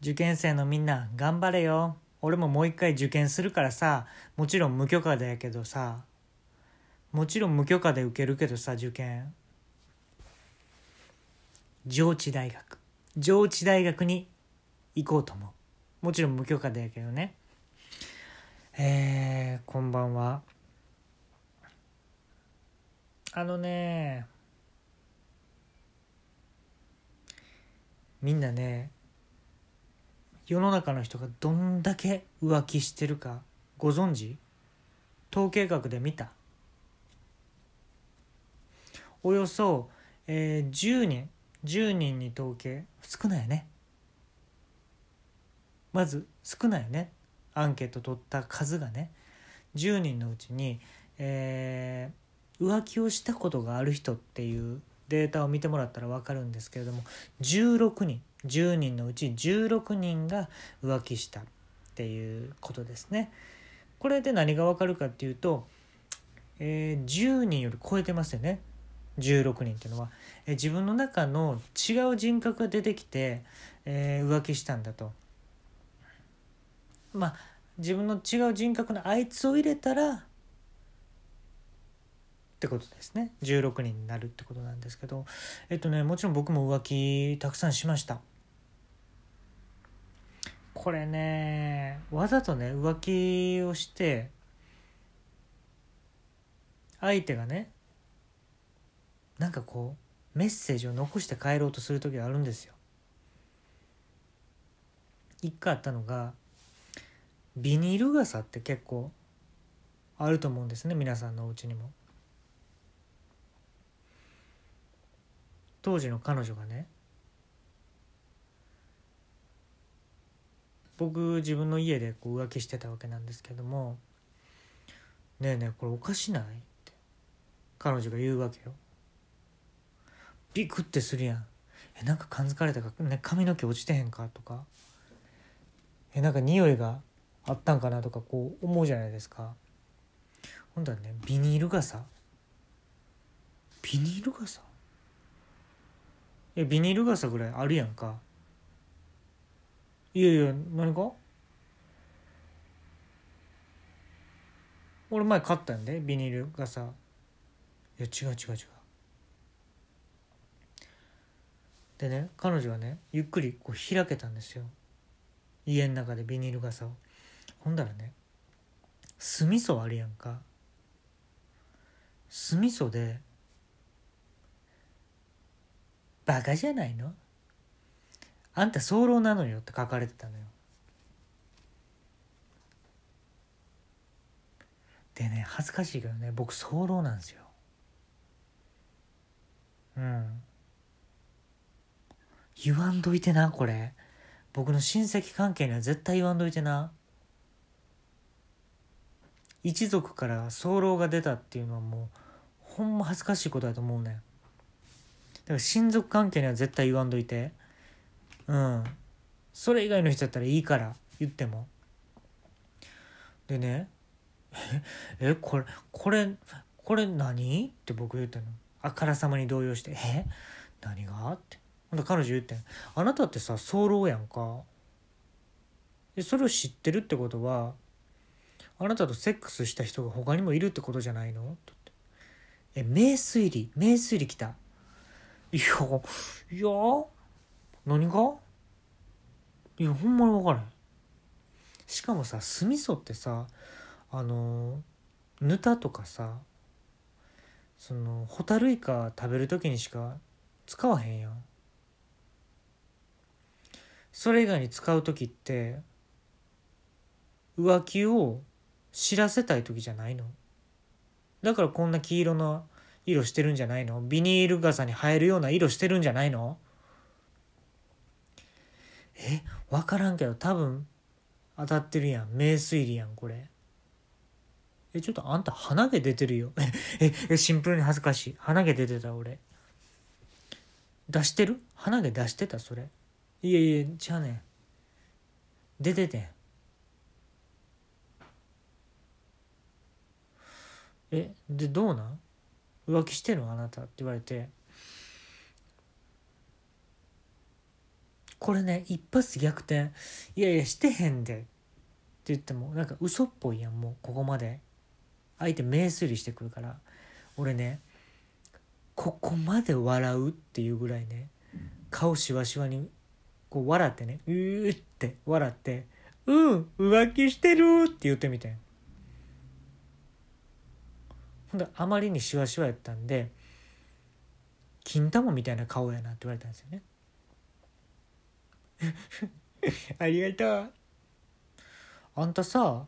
受験生のみんな頑張れよ。俺ももう一回受験するからさ。もちろん無許可だやけどさ。もちろん無許可で受けるけどさ受験。上智大学。上智大学に行こうと思う。もちろん無許可だやけどね。えー、こんばんは。あのねみんなね世の中の人がどんだけ浮気してるかご存知？統計学で見た。およそ、えー、10人。10人に統計。少ないよね。まず少ないよね。アンケート取った数がね。10人のうちに、えー、浮気をしたことがある人っていうデータを見てもらったら分かるんですけれども16人。10人のうち16人が浮気したっていうことですね。これで何が分かるかっていうと、えー、10人より超えてますよね。16人っていうのは、えー、自分の中の違う人格が出てきて、えー、浮気したんだと。まあ自分の違う人格のあいつを入れたらってことですね。16人になるってことなんですけど。えっとねもちろん僕も浮気たくさんしました。これねわざとね浮気をして相手がねなんかこうメッセージを残して帰ろうとする時があるんですよ一回あったのがビニール傘って結構あると思うんですね皆さんのお家にも。当時の彼女がね僕自分の家でこう浮気してたわけなんですけども「ねえねえこれおかしない?」って彼女が言うわけよ。ビクってするやん。えなんか感づかれたか、ね、髪の毛落ちてへんかとかえなんか匂いがあったんかなとかこう思うじゃないですか。ほんだらねビニール傘ビニール傘？えビニール傘ぐらいあるやんかいやいや何か？俺前買ったんでビニール傘。いや違う違う違う。でね彼女はねゆっくりこう開けたんですよ。家の中でビニール傘を。ほんだらね酢味噌あるやんか。酢味噌でバカじゃないの？あんた早漏なのよって書かれてたのよ。でね恥ずかしいけどね僕早漏なんですよ。うん。言わんといてなこれ。僕の親戚関係には絶対言わんといてな。一族から早漏が出たっていうのはもうほんま恥ずかしいことだと思うねん。だから親族関係には絶対言わんといて。うん。それ以外の人だったらいいから言っても。でね えこれこれこれ何？って僕言ったの。あからさまに動揺して「え？何が?」って。ほんと彼女言ってん「あなたってさ早漏やんか」でそれを知ってるってことはあなたとセックスした人が他にもいるってことじゃないの?」って言って「え名推理名推理来た」いや、いや、何が？いや、ほんまに分からへん。しかもさ、酢味噌ってさ、あの、ぬたとかさ、その、ホタルイカ食べる時にしか使わへんやん。それ以外に使う時って、浮気を知らせたい時じゃないの？だからこんな黄色の色してるんじゃないの？ビニール傘に入るような色してるんじゃないの？え分からんけど多分当たってるやん。名推理やんこれ。えちょっとあんた鼻毛出てるよ。ええシンプルに恥ずかしい。鼻毛出てた俺。出してる？鼻毛出してたそれ。いやいやちゃうね出ててん。えでどうなん？浮気してるの？あなたって言われて。これね一発逆転。いやいやしてへんで。って言ってもなんか嘘っぽいやんもうここまで。相手目すりしてくるから。俺ねここまで笑うっていうぐらいね顔しわしわにこう笑ってねうーって笑って「うん浮気してる!」って言ってみてほんであまりにしわしわやったんで金玉みたいな顔やなって言われたんですよね。ありがとう。あんたさ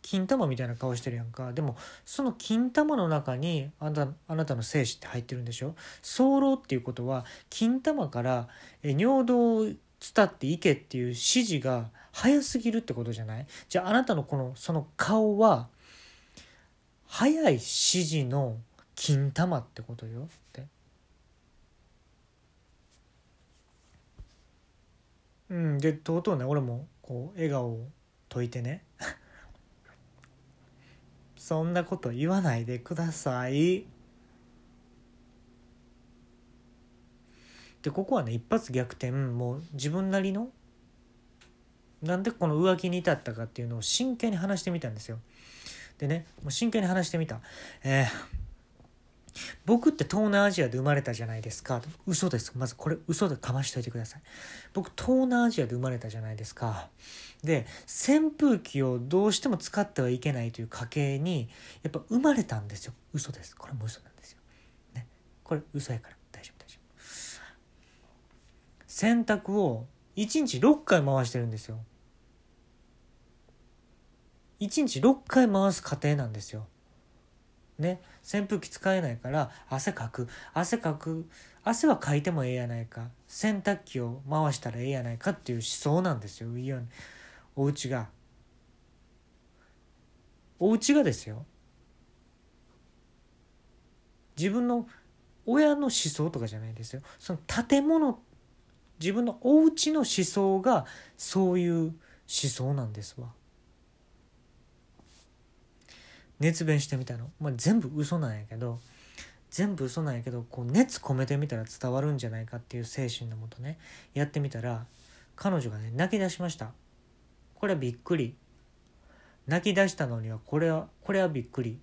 金玉みたいな顔してるやんか。でもその金玉の中にあなたあなたの精子って入ってるんでしょ？早漏っていうことは金玉から尿道を伝っていけっていう指示が早すぎるってことじゃない？じゃああなたのこのその顔は早い指示の金玉ってことよ。って。うんでとうとうね。俺もこう笑顔を解いてね。そんなこと言わないでください。でここはね一発逆転。もう自分なりのなんでこの浮気に至ったかっていうのを真剣に話してみたんですよ。でねもう真剣に話してみた。えー僕って東南アジアで生まれたじゃないですか。嘘です。まずこれ嘘でかましといてください。僕東南アジアで生まれたじゃないですか。で扇風機をどうしても使ってはいけないという家系にやっぱ生まれたんですよ。嘘です。これも嘘なんですよ、ね、これ嘘やから。大丈夫大丈夫。洗濯を1日6回回してるんですよ。1日6回回す過程なんですよ。ね。扇風機使えないから汗かく。汗かく。汗はかいてもええやないか。洗濯機を回したらええやないかっていう思想なんですよいやお家が。お家がですよ。自分の親の思想とかじゃないですよ。その建物自分のお家の思想がそういう思想なんですわ。熱弁してみたの、まあ、全部嘘なんやけど全部嘘なんやけどこう熱込めてみたら伝わるんじゃないかっていう精神のもとねやってみたら彼女がね泣き出しました。これはびっくり。泣き出したのにはこれはこれはびっくり。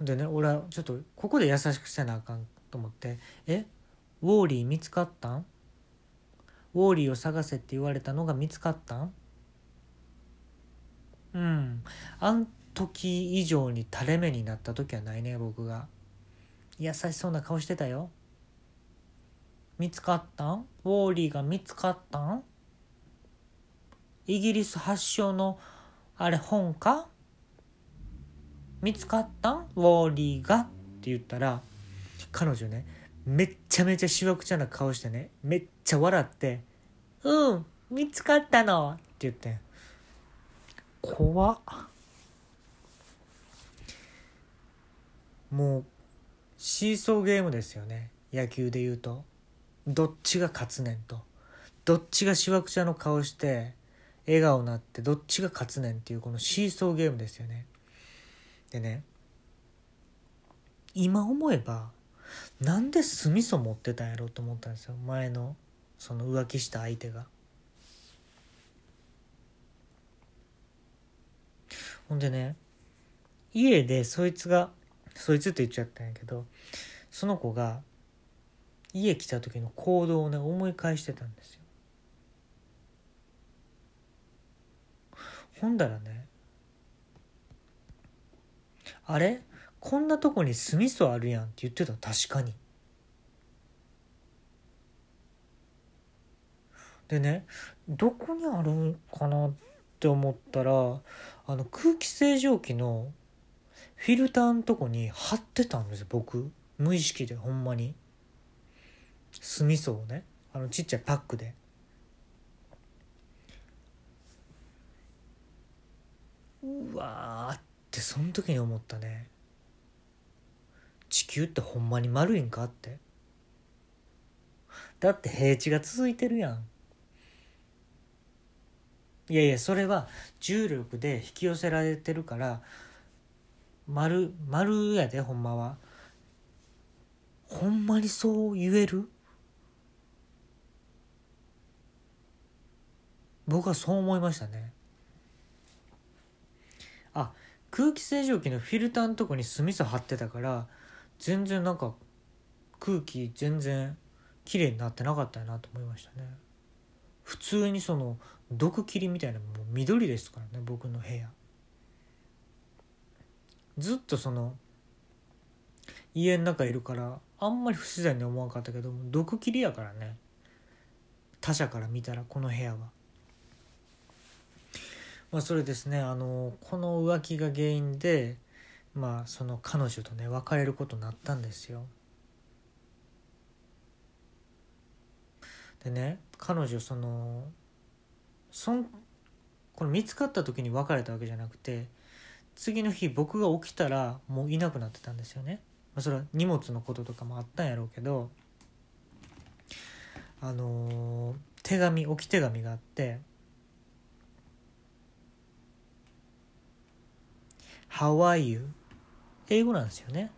でね俺はちょっとここで優しくせなあかんと思って「え？ウォーリー見つかったん？ウォーリーを探せって言われたのが見つかったん？うん。あん時以上に垂れ目になった時はないね僕が。優しそうな顔してたよ。見つかったん？ウォーリーが見つかったん？イギリス発祥のあれ本か？見つかったん？ウォーリーが？って言ったら彼女ねめっちゃめちゃしわくちゃな顔してねめっちゃ笑って「うん見つかったの」って言って怖っ。もうシーソーゲームですよね。野球で言うと。どっちが勝つねんと。どっちがしわくちゃの顔して笑顔になってどっちが勝つねんっていうこのシーソーゲームですよね。でね今思えばなんで酢味噌持ってたんやろうと思ったんですよ。前のその浮気した相手が。ほんでね家でそいつがそいつって言っちゃったんやけどその子が家来た時の行動をね思い返してたんですよ。ほんだらねあれ？こんなとこに酢味噌あるやんって言ってた確かに。でねどこにあるんかなって思ったらあの空気清浄機のフィルターのとこに貼ってたんです僕。無意識でほんまに。酢味噌をね。あのちっちゃいパックで。うわーってその時に思ったね。地球ってほんまに丸いんかって。だって平地が続いてるやん。いやいやそれは重力で引き寄せられてるから丸丸やでほんまは。ほんまにそう言える？僕はそう思いましたね。あ空気清浄機のフィルターのとこにスミス貼ってたから全然なんか空気全然綺麗になってなかったなと思いましたね。普通にその毒切りみたいなもう緑ですからね僕の部屋ずっとその家の中いるからあんまり不自然に思わなかったけど毒切りやからね他者から見たらこの部屋は。まあそれですねあのこの浮気が原因でまあその彼女とね別れることになったんですよ。でね彼女そのそんこの見つかった時に別れたわけじゃなくて次の日僕が起きたらもういなくなってたんですよね。まあ、それは荷物のこととかもあったんやろうけどあのー、手紙置き手紙があって「How are you?」英語なんですよね。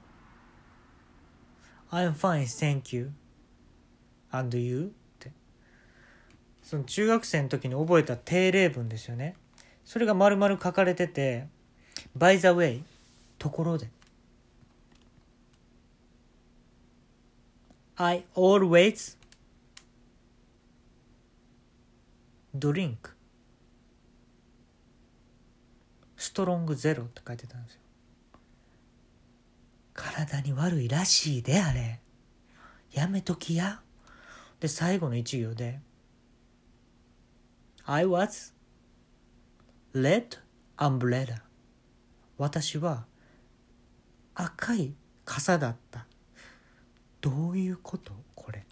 I'm fine, thank you. And you? その中学生の時に覚えた定例文ですよね。それが丸々書かれてて、by the way ところで。I always drink ストロングゼロって書いてたんですよ。体に悪いらしいであれ。やめときや。で最後の一行で I was red umbrella. 私は赤い傘だった。どういうこと？これ。